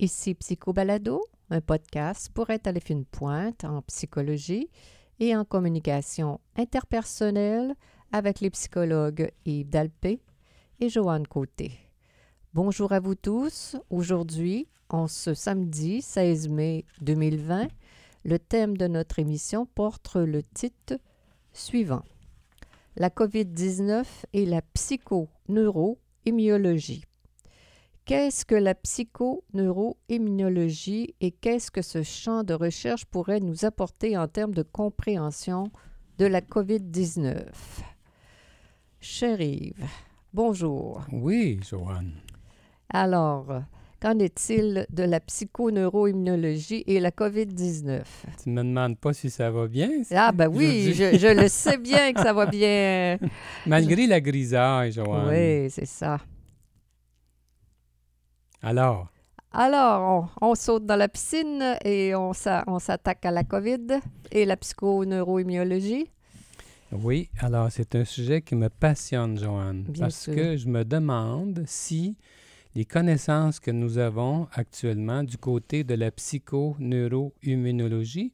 Ici Psychobalado, un podcast pour être à fine pointe en psychologie et en communication interpersonnelle avec les psychologues Yves Dalpé et Joanne Côté. Bonjour à vous tous. Aujourd'hui, en ce samedi 16 mai 2020, le thème de notre émission porte le titre suivant La COVID-19 et la psychoneuroimmunologie. Qu'est-ce que la psychoneuroimmunologie et qu'est-ce que ce champ de recherche pourrait nous apporter en termes de compréhension de la COVID-19? Cher Yves, bonjour. Oui, Joanne. Alors, qu'en est-il de la psychoneuroimmunologie et la COVID-19? Tu ne me demandes pas si ça va bien? Ah, ben oui, je, je, le sais bien que ça va bien. Malgré la grisaille, Joanne. Oui, c'est ça. Alors? Alors, on, on, saute dans la piscine et on, on s'attaque à la COVID et la psychoneuroimmunologie. Oui, alors c'est un sujet qui me passionne, Joanne, Bien parce sûr. que je me demande si les connaissances que nous avons actuellement du côté de la psychoneuroimmunologie,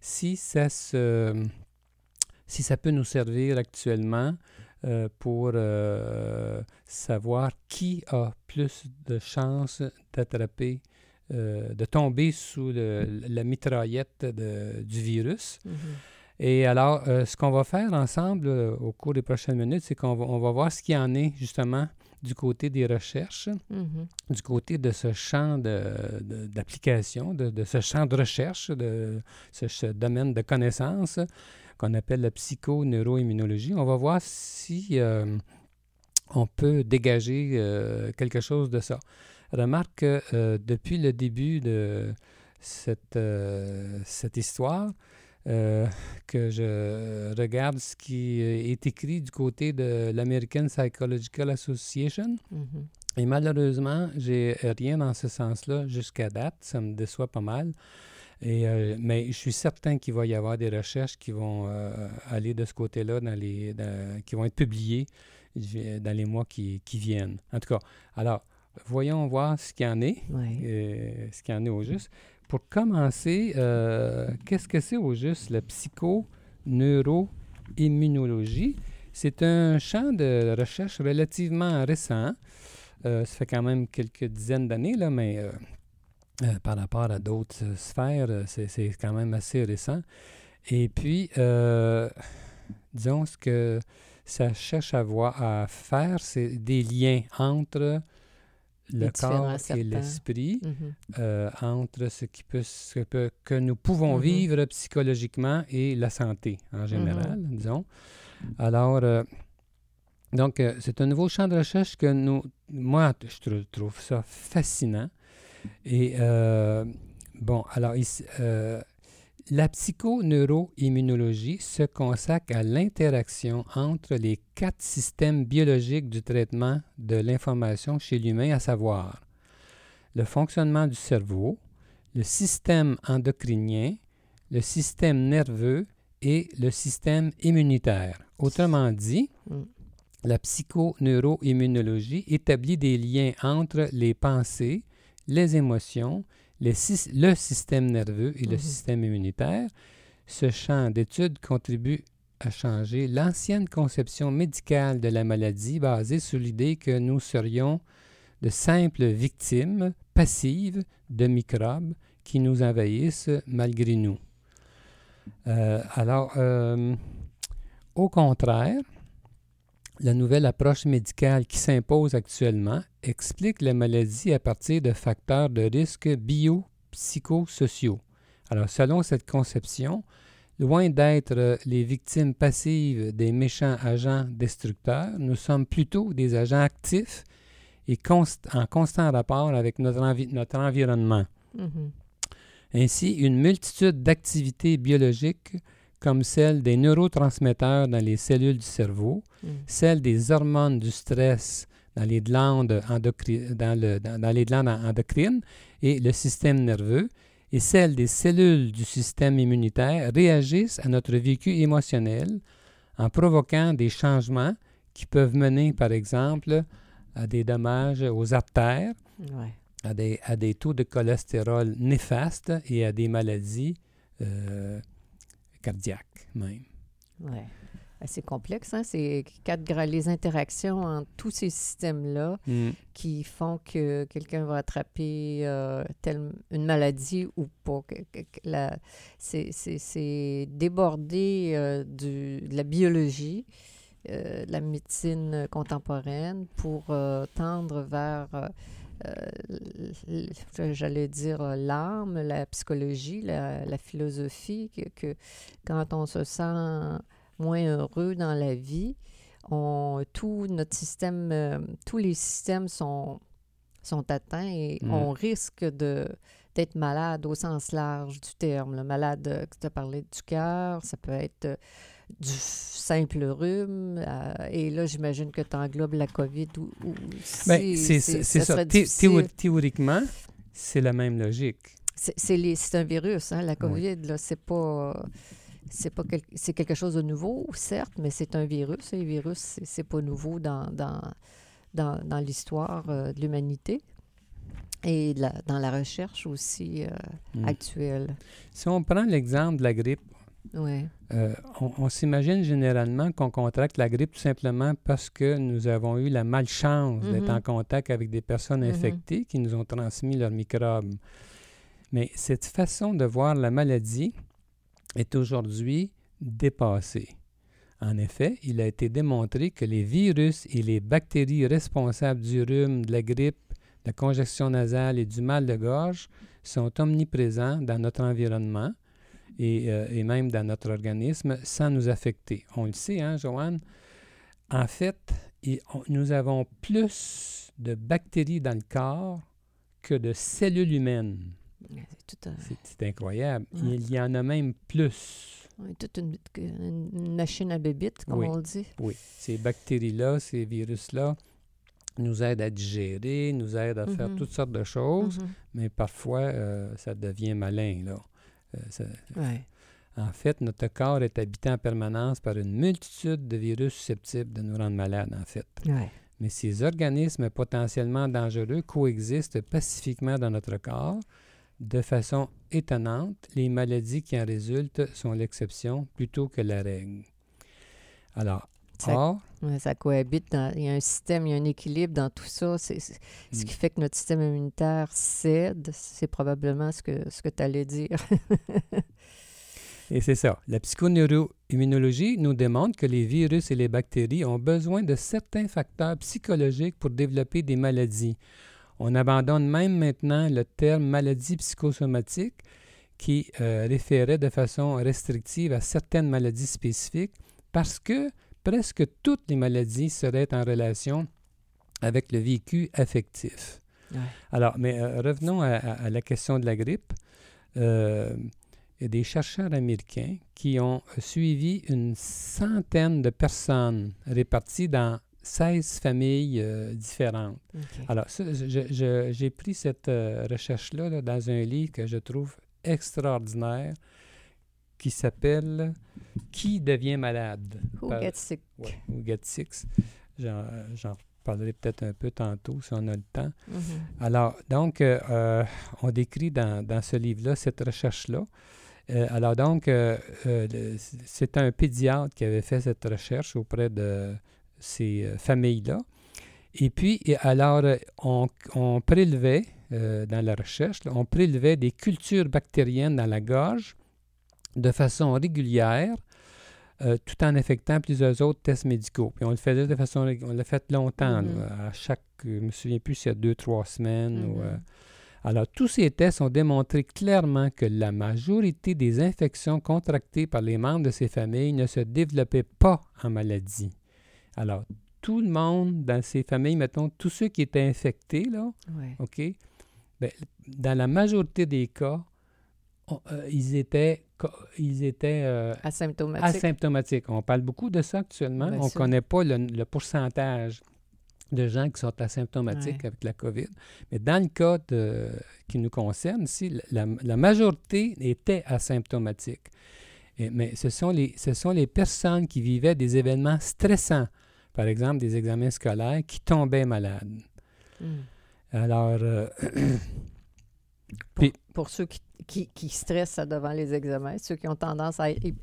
si ça se, si ça peut nous servir actuellement euh, pour euh, savoir qui a plus de chances d'attraper, euh, de tomber sous le, la mitraillette de, du virus. Mm -hmm. Et alors, euh, ce qu'on va faire ensemble euh, au cours des prochaines minutes, c'est qu'on va, on va voir ce qu'il en est justement du côté des recherches, mm -hmm. du côté de ce champ d'application, de, de, de, ce champ de recherche, de ce, ce domaine de connaissances qu'on appelle la psychoneuroimmunologie. On va voir si euh, on peut dégager euh, quelque chose de ça. Remarque que euh, depuis le début de cette, cette histoire, euh, que je regarde ce qui est écrit du côté de l'American Psychological Association. Mm -hmm. Et malheureusement, j'ai rien dans ce sens-là jusqu'à date. Ça me déçoit pas mal. Et, euh, mais je suis certain qu'il va y avoir des recherches qui vont euh, aller de ce côté-là, dans les, dans, qui vont être publiées dans les mois qui, qui, viennent. En tout cas, alors, voyons voir ce qu'il y en est, oui. euh, ce qu'il y en est au juste. Pour commencer, euh, qu'est-ce que c'est au juste la psychoneuroimmunologie? C'est un champ de recherche relativement récent. Euh, ça fait quand même quelques dizaines d'années, là, mais euh, par rapport à d'autres sphères, c'est quand même assez récent. Et puis, disons, ce que ça cherche à, voir, à faire, c'est des liens entre le corps et l'esprit, mm -hmm. euh, entre ce, qui peut, ce peut, que nous pouvons mm -hmm. vivre psychologiquement et la santé en général, mm -hmm. disons. Alors, euh, donc, euh, c'est un nouveau champ de recherche que nous, moi, je trouve ça fascinant. Et, bon, alors, ici, la psychoneuroimmunologie se consacre à l'interaction entre les quatre systèmes biologiques du traitement de l'information chez l'humain, à savoir le fonctionnement du cerveau, le système endocrinien, le système nerveux et le système immunitaire. Autrement dit, mm. la psychoneuroimmunologie établit des liens entre les pensées, les émotions, les, le système nerveux et le Mhm. système immunitaire. Ce champ d'étude contribue à changer l'ancienne conception médicale de la maladie basée sur l'idée que nous serions de simples victimes passives de microbes qui nous envahissent malgré nous. Euh, alors, euh, au contraire, la nouvelle approche médicale qui s'impose actuellement explique la maladie à partir de facteurs de risque biopsychosociaux. Alors, selon cette conception, loin d'être les victimes passives des méchants agents destructeurs, nous sommes plutôt des agents actifs et const en constant rapport avec notre, envi notre environnement. Mm -hmm. Ainsi, une multitude d'activités biologiques comme celle des neurotransmetteurs dans les cellules du cerveau, mm. celle des hormones du stress dans les glandes, dans, le, dans, les glandes endocrines et le système nerveux, et celles des cellules du système immunitaire réagissent à notre vécu émotionnel en provoquant des changements qui peuvent mener, par exemple, à des dommages aux artères, à, des, à, des, taux de cholestérol néfastes et à des maladies euh, cardiaques même. Ouais. C'est complexe, hein? C'est les interactions entre tous ces systèmes-là mm. qui font que quelqu'un va attraper euh, telle, une maladie ou pas. C'est débordé euh, du, de la biologie, euh, de la médecine contemporaine pour tendre vers j'allais dire l'âme, la psychologie, la, philosophie, que, que, quand on se sent moins heureux dans la vie. On, tout notre système, euh, tous les systèmes sont, sont atteints et mm. on risque de d'être malade au sens large du terme. Le malade, euh, tu as parlé du cœur, ça peut être euh, du simple rhume. et là, j'imagine que tu englobes la COVID ou, ben, c'est ça. théoriquement, c'est la même logique. C'est un virus, hein, la COVID, là, c'est pas c'est pas c'est quelque chose de nouveau, certes, mais c'est un virus. Et le virus, c'est pas nouveau dans, dans, dans, dans l'histoire euh, de l'humanité et dans la recherche aussi euh, hmm. actuelle. Si on prend l'exemple de la grippe, euh, on, s'imagine généralement qu'on contracte la grippe tout simplement parce que nous avons eu la malchance d'être mm-hmm. en contact avec des personnes mm-hmm. infectées qui nous ont transmis leurs microbes. Mais cette façon de voir la maladie, est aujourd'hui dépassé. En effet, il a été démontré que les virus et les bactéries responsables du rhume, de la grippe, de la congestion nasale et du mal de gorge sont omniprésents dans notre environnement et, euh, même dans notre organisme sans nous affecter. On le sait, hein, Joanne? En fait, nous avons plus de bactéries dans le corps que de cellules humaines. C'est incroyable. Il y en a même plus. toute une, machine à bébites, comme on le dit. Oui. Ces bactéries-là, ces virus-là, nous aident à digérer, nous aident à faire mm-hmm. toutes sortes de choses, mm-hmm. mais parfois, euh, ça devient malin. Là. Euh, en fait, notre corps est habité en permanence par une multitude de virus susceptibles de nous rendre malades, en fait. Mais ces organismes potentiellement dangereux coexistent pacifiquement dans notre corps de façon étonnante, les maladies qui en résultent sont l'exception plutôt que la règle. Alors, ça, ça cohabite, il y a un système, il y a un équilibre dans tout ça. C'est, ce qui mm. fait que notre système immunitaire cède. C'est probablement ce que, ce que tu allais dire. et c'est ça. La psychoneuroimmunologie nous démontre que les virus et les bactéries ont besoin de certains facteurs psychologiques pour développer des maladies. On abandonne même maintenant le terme maladie psychosomatique qui euh, référait de façon restrictive à certaines maladies spécifiques parce que presque toutes les maladies seraient en relation avec le vécu affectif. Alors, mais euh, revenons à, la question de la grippe. Euh, il y a des chercheurs américains qui ont suivi une centaine de personnes réparties dans 16 familles euh, différentes. Alors, j'ai pris cette recherche-là dans un livre que je trouve extraordinaire qui s'appelle Qui devient malade? Who gets sick? who gets sick? J'en parlerai peut-être un peu tantôt si on a le temps. Mm-hmm. Alors, donc, euh, on décrit dans, dans ce livre-là cette recherche-là. alors donc, c'est un pédiatre qui avait fait cette recherche auprès de ces euh, familles-là. Et puis, alors, euh, on, prélevait, euh, dans la recherche, on prélevait des cultures bactériennes dans la gorge de façon régulière, tout en effectuant plusieurs autres tests médicaux. Puis on le faisait de façon, on l'a fait longtemps, mm-hmm. à chaque, je ne me souviens plus s'il y a deux, trois semaines. Mm-hmm. alors, tous ces tests ont démontré clairement que la majorité des infections contractées par les membres de ces familles ne se développaient pas en maladie. Alors, tout le monde dans ces familles, mettons, tous ceux qui étaient infectés, là, OK, ben, dans la majorité des cas, euh, ils étaient, ils étaient euh, asymptomatiques. asymptomatiques. On parle beaucoup de ça actuellement. on ne connaît pas le, pourcentage de gens qui sont asymptomatiques avec la COVID. Mais dans le cas qui nous concerne ici, la, majorité était asymptomatique. mais ce sont, les, ce sont les personnes qui vivaient des événements stressants, par exemple des examens scolaires, qui tombaient malades. Hmm. Alors, euh, pour, ceux qui, qui, stressent devant les examens, ceux qui ont tendance à être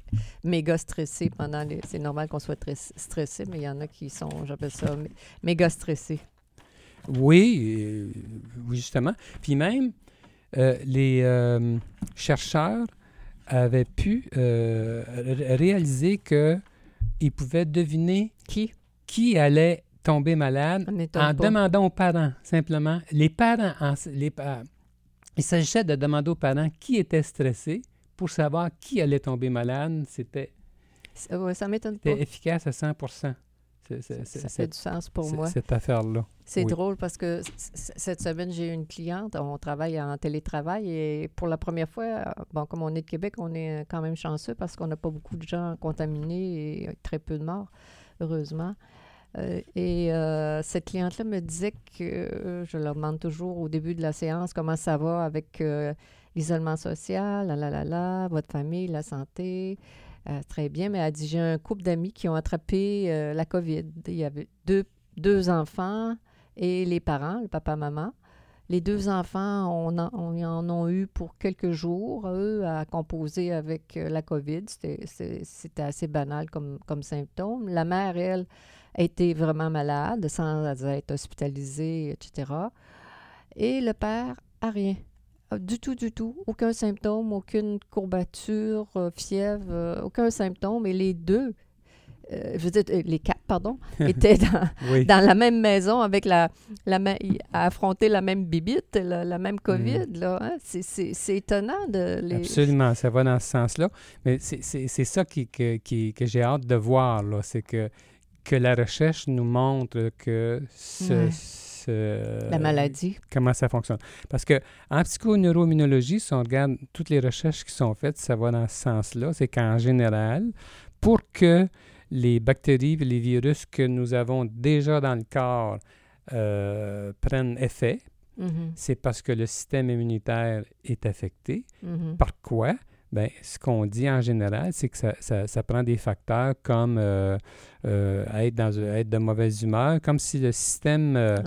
méga stressés pendant les... C'est normal qu'on soit très stressé, mais il y en a qui sont, j'appelle ça, méga stressés. Oui, euh, oui, justement. Puis même, euh, les euh, chercheurs avaient pu réaliser qu'ils pouvaient deviner qui, qui allait tomber malade en demandant aux parents, simplement. Les parents, les, il s'agissait de demander aux parents qui était stressé pour savoir qui allait tomber malade. C'était ça m'étonne pas. efficace à 100% ça fait du sens pour moi. Cette affaire-là. C'est drôle parce que cette semaine, j'ai une cliente, on travaille en télétravail et pour la première fois, bon, comme on est de Québec, on est quand même chanceux parce qu'on n'a pas beaucoup de gens contaminés et très peu de morts, heureusement. Euh, et euh, cette cliente-là me disait que euh, je leur demande toujours au début de la séance comment ça va avec l'isolement social, la la la la, votre famille, la santé. très bien, mais elle dit j'ai un couple d'amis qui ont attrapé la COVID. Il y avait deux, deux enfants et les parents, le papa-maman. Les deux enfants, on en, ont eu pour quelques jours, eux, à composer avec la COVID. C'était assez banal comme symptôme. La mère, elle, été vraiment malade sans être hospitalisé, etc. Et le père a rien. Du tout, du tout. Aucun symptôme, aucune courbature, euh, fièvre, euh, aucun symptôme. Et les deux, euh, je veux dire, les quatre, pardon, étaient dans, la même maison avec la, la à affronter la même bibite, la, même COVID. Mm. Là, hein. C'est étonnant de les... Absolument, ça va dans ce sens-là. Mais c'est ça qui, qui, que j'ai hâte de voir, là. C'est que que la recherche nous montre que ce, la maladie. Comment ça fonctionne. Parce que en psychoneuroimmunologie, si on regarde toutes les recherches qui sont faites, ça va dans ce sens-là. C'est qu'en général, pour que les bactéries et les virus que nous avons déjà dans le corps euh, prennent effet, mm-hmm. c'est parce que le système immunitaire est affecté. Mm-hmm. Par quoi? Bien, ce qu'on dit en général, c'est que ça, ça, prend des facteurs comme euh, euh, être, dans, être de mauvaise humeur, comme si le système, euh,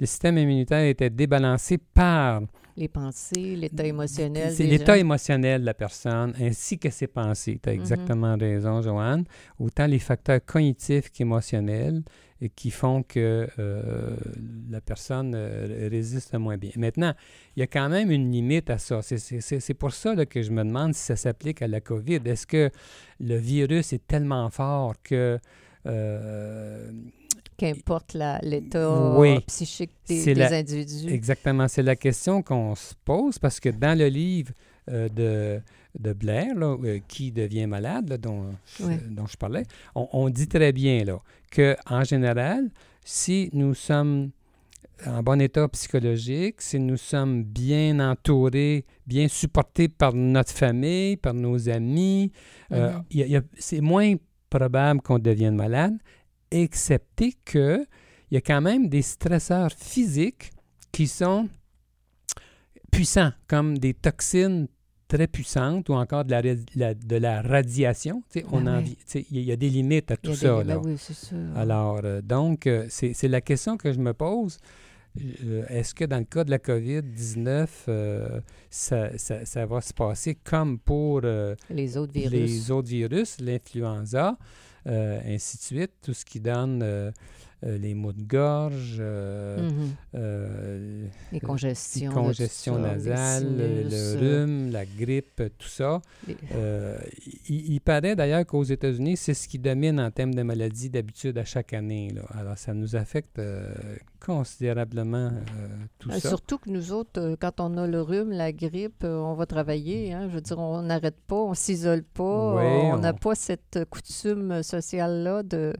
le système immunitaire était débalancé par les pensées, l'état émotionnel. C'est l'état émotionnel de la personne ainsi que ses pensées. Tu as mm-hmm. exactement raison, Joanne. Autant les facteurs cognitifs qu'émotionnels qui font que euh, la personne euh, résiste moins bien. Maintenant, il y a quand même une limite à ça. C'est pour ça que je me demande si ça s'applique à la COVID. Est-ce que le virus est tellement fort que... Euh, Qu'importe l'état psychique des, individus. Exactement. C'est la question qu'on se pose parce que dans le livre de de Blair, euh, qui devient malade, dont, dont, je parlais, on, dit très bien là, qu'en général, si nous sommes en bon état psychologique, si nous sommes bien entourés, bien supportés par notre famille, par nos amis, euh, mm-hmm. c'est moins probable qu'on devienne malade, excepté qu'il y a quand même des stresseurs physiques qui sont puissants, comme des toxines très puissante ou encore de la, de la radiation. on ben Il y, a des limites à tout ça. Ben Alors, euh, donc, euh, c'est la question que je me pose. Euh, est-ce que dans le cas de la COVID-19, ça, ça, va se passer comme pour les autres virus, les autres virus, l'influenza, ainsi de suite, tout ce qui donne euh, les maux de gorge, euh, mm-hmm. euh, les congestions, congestions nasales, le, rhume, la grippe, tout ça. il, paraît d'ailleurs qu'aux États-Unis, c'est ce qui domine en termes de maladies d'habitude à chaque année. Alors, ça nous affecte considérablement tout ça. Surtout que nous autres, quand on a le rhume, la grippe, on va travailler. Hein. je veux dire, on n'arrête pas, on s'isole pas. on n'a pas cette coutume sociale-là de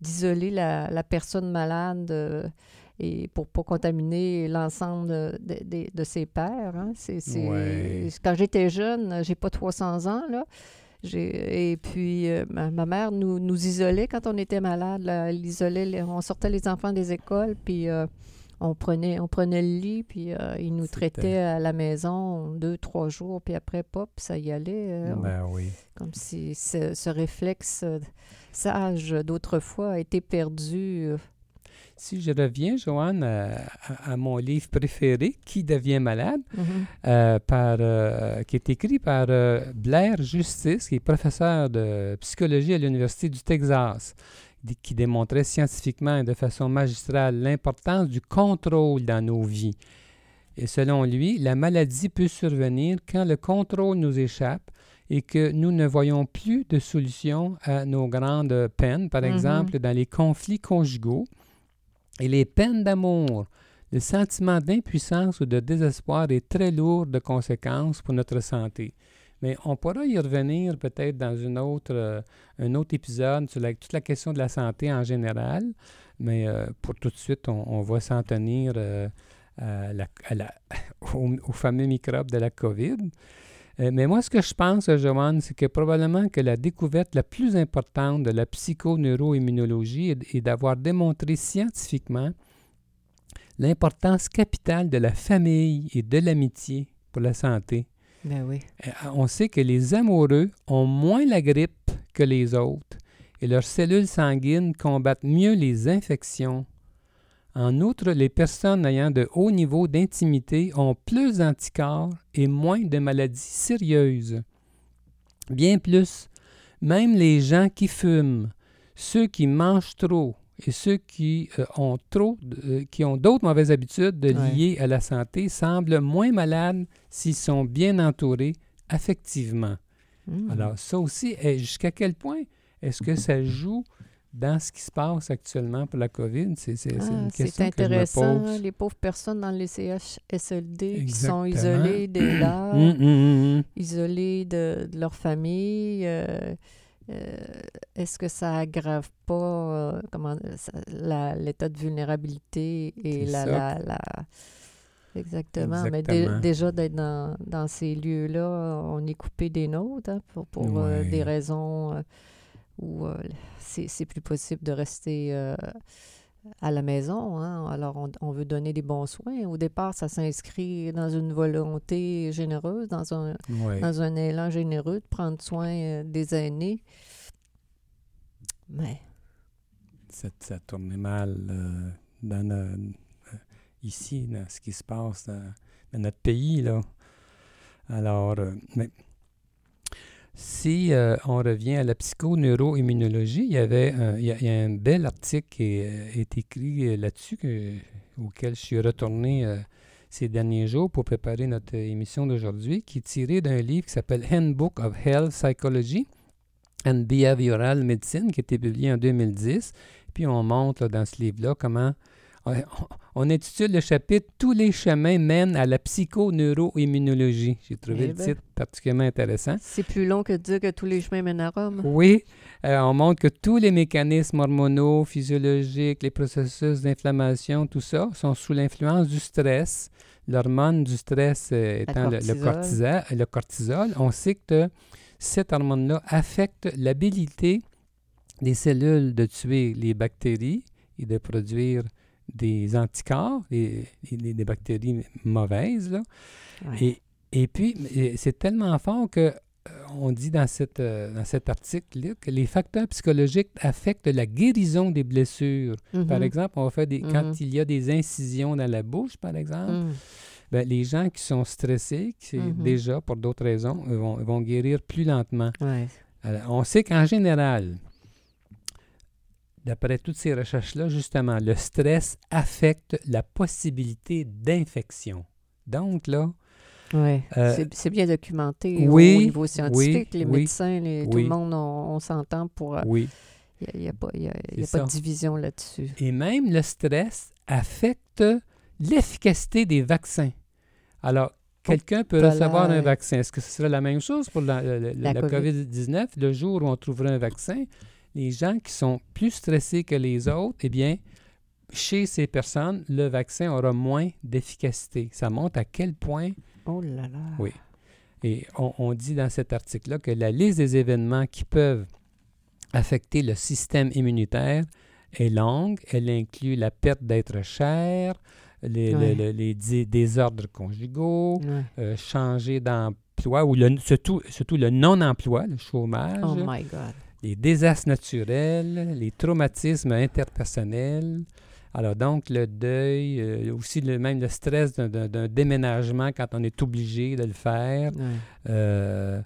d'isoler la, personne malade euh, et pour ne pas contaminer l'ensemble de, ses pairs. Hein. C'est, Quand j'étais jeune, j'ai pas 300 ans, là, Et puis, euh, ma, mère nous, nous isolait quand on était malade. Elle isolait, on sortait les enfants des écoles, puis euh, on, prenait, on prenait le lit, puis euh, il nous traitait à la maison deux, trois jours, puis après, pop, ça y allait. ben oui. Comme si ce, ce réflexe sage d'autrefois a été perdu si je reviens, Joanne, à, mon livre préféré, Qui devient malade, mm-hmm. euh, par, euh, qui est écrit par euh, Blair Justice, qui est professeur de psychologie à l'Université du Texas, qui démontrait scientifiquement et de façon magistrale l'importance du contrôle dans nos vies. Et selon lui, la maladie peut survenir quand le contrôle nous échappe et que nous ne voyons plus de solution à nos grandes peines, par mm-hmm. exemple dans les conflits conjugaux et les peines d'amour, le sentiment d'impuissance ou de désespoir est très lourd de conséquences pour notre santé. Mais on pourra y revenir peut-être dans une autre, euh, un autre épisode sur toute la question de la santé en général. Mais euh, pour tout de suite, on, va s'en tenir euh, au, fameux microbe de la COVID. mais moi, ce que je pense, Joanne, c'est que probablement que la découverte la plus importante de la psychoneuroimmunologie est, est d'avoir démontré scientifiquement l'importance capitale de la famille et de l'amitié pour la santé. Ben. Euh, on sait que les amoureux ont moins la grippe que les autres et leurs cellules sanguines combattent mieux les infections. En outre, les personnes ayant de hauts niveaux d'intimité ont plus d'anticorps et moins de maladies sérieuses. Bien plus, même les gens qui fument, ceux qui mangent trop, et ceux qui euh, ont trop, euh, qui ont d'autres mauvaises habitudes liées à la santé semblent moins malades s'ils sont bien entourés affectivement. Hmm. Alors, ça aussi, jusqu'à quel point est-ce que ça joue dans ce qui se passe actuellement pour la COVID? C'est ah, une question intéressant, que je me pose. les pauvres personnes dans les CHSLD qui sont isolées des leurs, hum, hum, hum, isolées de, leur famille. Euh, est-ce que ça aggrave pas euh, comment l'état de vulnérabilité et la, la, Exactement. Mais déjà d'être dans, dans, ces lieux-là, on est coupé des nôtres hein, pour, pour euh, des raisons où c'est plus possible de rester à la maison. Hein. Alors, on, veut donner des bons soins. Au départ, ça s'inscrit dans une volonté généreuse, dans un, dans un élan généreux de prendre soin euh, des aînés. Mais. Ça, ça tournait mal euh, dans euh, ici, dans ce qui se passe dans, notre pays. Là. Alors, mais si euh, on revient à la psychoneuroimmunologie, il y avait il, y a, un bel article qui est, écrit euh, là-dessus auquel je suis retourné euh, ces derniers jours pour préparer notre émission d'aujourd'hui, qui est tiré d'un livre qui s'appelle Handbook of Health Psychology and Behavioral Medicine, qui a été publié en 2010. Puis on montre dans ce livre-là comment on intitule le chapitre Tous les chemins mènent à la psychoneuroimmunologie. J'ai trouvé eh le ben. titre particulièrement intéressant. C'est plus long que de dire que tous les chemins mènent à Rome. Oui, euh, on montre que tous les mécanismes hormonaux, physiologiques, les processus d'inflammation, tout ça, sont sous l'influence du stress. L'hormone du stress euh, étant le, cortisol. le cortisol. On sait que cette hormone-là affecte l'habilité des cellules de tuer les bactéries et de produire des anticorps, des, bactéries mauvaises. Là. Et, et puis, c'est tellement fort que euh, on dit dans, cette, euh, dans cet article que les facteurs psychologiques affectent la guérison des blessures. Par mm-hmm. exemple, on fait des, quand mm-hmm. il y a des incisions dans la bouche, par exemple, mm. ben, les gens qui sont stressés, qui mm-hmm. déjà pour d'autres raisons, vont, vont, guérir plus lentement. on sait qu'en général, D'après toutes ces recherches-là, justement, le stress affecte la possibilité d'infection. Donc, là. Oui, euh, c'est bien documenté au niveau scientifique. les médecins, tout le monde, on, s'entend pour. Euh, oui. Il n'y a, pas, de division là-dessus. Et même le stress affecte l'efficacité des vaccins. Alors, quelqu'un peut recevoir un vaccin. Est-ce que ce serait la même chose pour la, la COVID-19? Le jour où on trouverait un vaccin, les gens qui sont plus stressés que les autres, eh bien, chez ces personnes, le vaccin aura moins d'efficacité. Ça montre à quel point. Oh là là. Oui. Et on, on dit dans cet article-là que la liste des événements qui peuvent affecter le système immunitaire est longue. Elle inclut la perte d'être cher, les, Ouais. le- le- les dé- désordres conjugaux, Ouais. euh, changer d'emploi ou le, surtout, surtout le non-emploi, le chômage, Oh my God. Les désastres naturels, les traumatismes interpersonnels. Alors donc le deuil, euh, aussi le, même le stress d'un- déménagement quand on est obligé de le faire. Euh,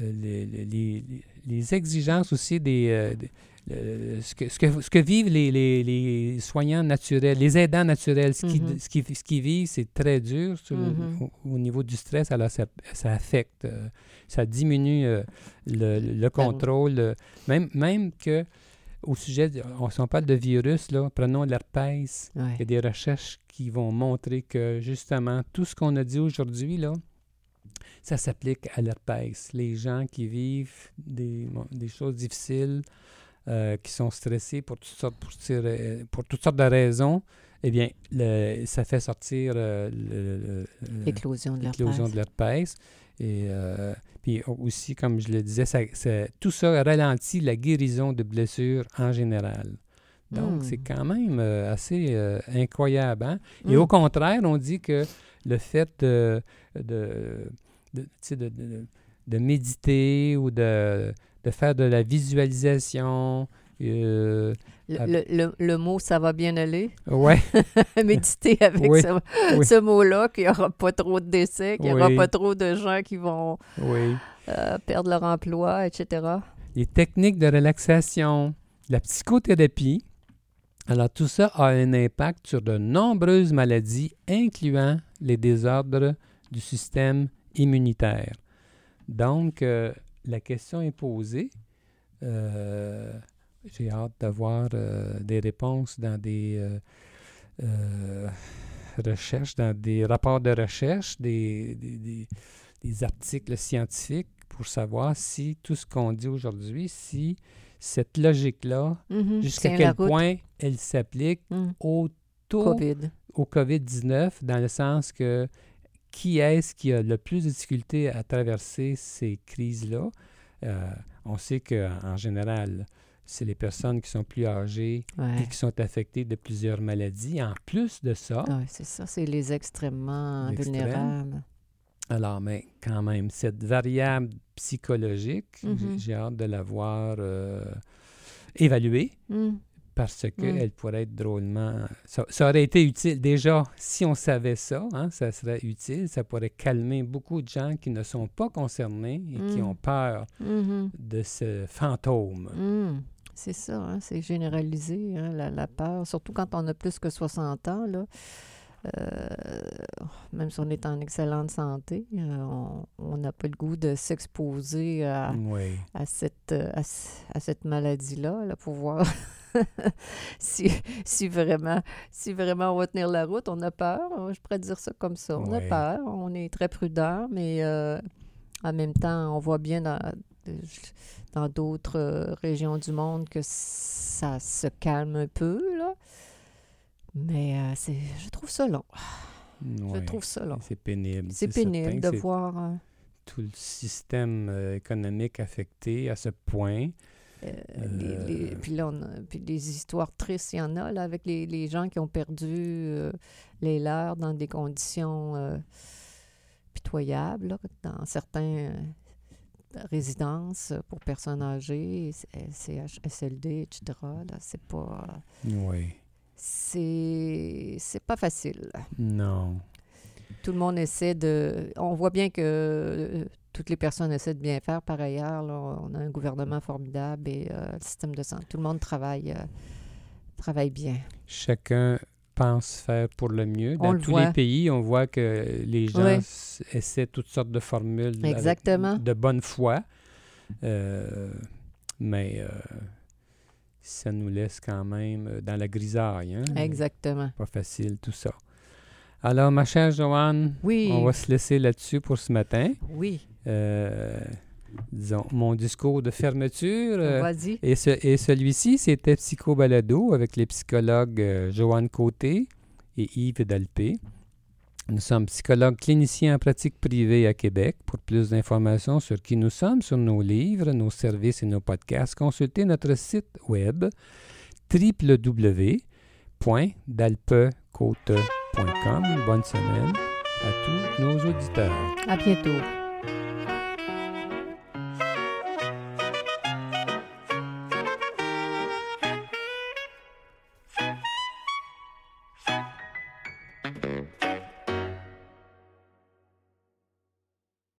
euh, les, les- les- les exigences aussi des... des- euh, ce, que, ce, que, ce que vivent les, les- les soignants naturels, les aidants naturels, ce qu'ils Mhm. ce qui, ce qu'ils vivent, c'est très dur sur Mhm. au, au niveau du stress. Alors, ça, ça affecte, euh, ça diminue euh, le, le contrôle. même, même que au sujet, de- on, si on parle de virus, là, prenons l'herpès. Ouais. Il y a des recherches qui vont montrer que justement, tout ce qu'on a dit aujourd'hui, là, ça s'applique à l'herpès. Les gens qui vivent des, des choses difficiles, euh, qui sont stressés pour toutes sortes, pour, pour toutes sortes de raisons, eh bien, le- ça fait sortir euh, L'éclosion de l'herpès. Et euh, puis aussi, comme je le disais, ça, ça- tout ça ralentit la guérison de blessures en général. Donc, Hmm. c'est quand même euh, assez euh, incroyable. hein? Et Mm. au contraire, on dit que le fait de- de méditer ou de, de faire de la visualisation, euh, Le, Ah. le- le- le mot ça va bien aller, ouais, méditer avec Oui, ce, oui. ce mot-là, qu'il n'y aura pas trop de décès, qu'il n'y aura Oui. pas trop de gens qui vont oui. euh, perdre leur emploi, etc. les techniques de relaxation, la psychothérapie. Alors tout ça a un impact sur de nombreuses maladies, incluant les désordres du système immunitaire. Donc, euh, la question est posée. Euh, J'ai hâte d'avoir euh, des réponses dans des euh, recherches, dans des rapports de recherche, des, des- des- des articles scientifiques pour savoir si tout ce qu'on dit aujourd'hui, si cette logique-là, Mhm. jusqu'à quel point elle s'applique Mm. au taux COVID. au COVID-19, dans le sens que qui est-ce qui a le plus de difficultés à traverser ces crises-là? Euh, on sait qu'en général, c'est les personnes qui sont plus âgées et qui sont affectées de plusieurs maladies. En plus de ça, Ouais, c'est ça, c'est les extrêmement vulnérables. alors, mais quand même, cette variable psychologique, j'ai- Mhm. j'ai hâte de la voir euh, évaluée. Mm. Parce Mm. qu'elle pourrait être drôlement... Ça, ça aurait été utile. Déjà, si on savait ça, hein, ça serait utile. Ça pourrait calmer beaucoup de gens qui ne sont pas concernés et qui Mm. ont peur Mhm. de ce fantôme. Mm. C'est ça, hein, c'est généralisé, hein, la, la peur, surtout quand on a plus que 60 ans. Là. Euh, même si on est en excellente santé, euh, on- n'a pas le goût de s'exposer à, Oui. à cette, euh, à cette maladie-là, là, pour voir si, si, vraiment, si vraiment on va tenir la route. On a peur, hein, je pourrais dire ça comme ça. On a peur, on est très prudent, mais euh, en même temps, on voit bien dans dans d'autres euh, régions du monde que ça se calme un peu, là. Mais euh, c'est, je trouve ça long. Je trouve ça long. C'est pénible. C'est pénible de voir... euh, tout le système économique affecté à ce point. Euh, les- les- Euh. puis là, on a- puis des histoires tristes, il y en a, là, avec les, les gens qui ont perdu euh, les leurs dans des conditions euh, pitoyables, là, dans certaines résidences pour personnes âgées, CHSLD, etc. Là, c'est pas... Oui. C'est, c'est pas facile. Non. Tout le monde essaie de... On voit bien que euh, toutes les personnes essaient de bien faire par ailleurs. là. on a un gouvernement formidable et euh, le système de santé. Tout le monde travaille, euh, travaille bien. Chacun pense faire pour le mieux. Dans tous les pays, on voit que les gens essaient toutes sortes de formules Exactement. de bonne foi. Euh, mais ça nous laisse quand même dans la grisaille. Hein? Exactement. Pas facile tout ça. Alors, ma chère Joanne, Oui. on va se laisser là-dessus pour ce matin. Oui. Euh, disons, mon discours de fermeture. euh, et, ce- et celui-ci, c'était Psycho Balado avec les psychologues euh, Joanne Côté et Yves Dalpé. Nous sommes psychologues cliniciens en pratique privée à Québec. Pour plus d'informations sur qui nous sommes, sur nos livres, nos services et nos podcasts, consultez notre site web www.dalpecote.com. Bonne semaine à tous nos auditeurs. À bientôt. Música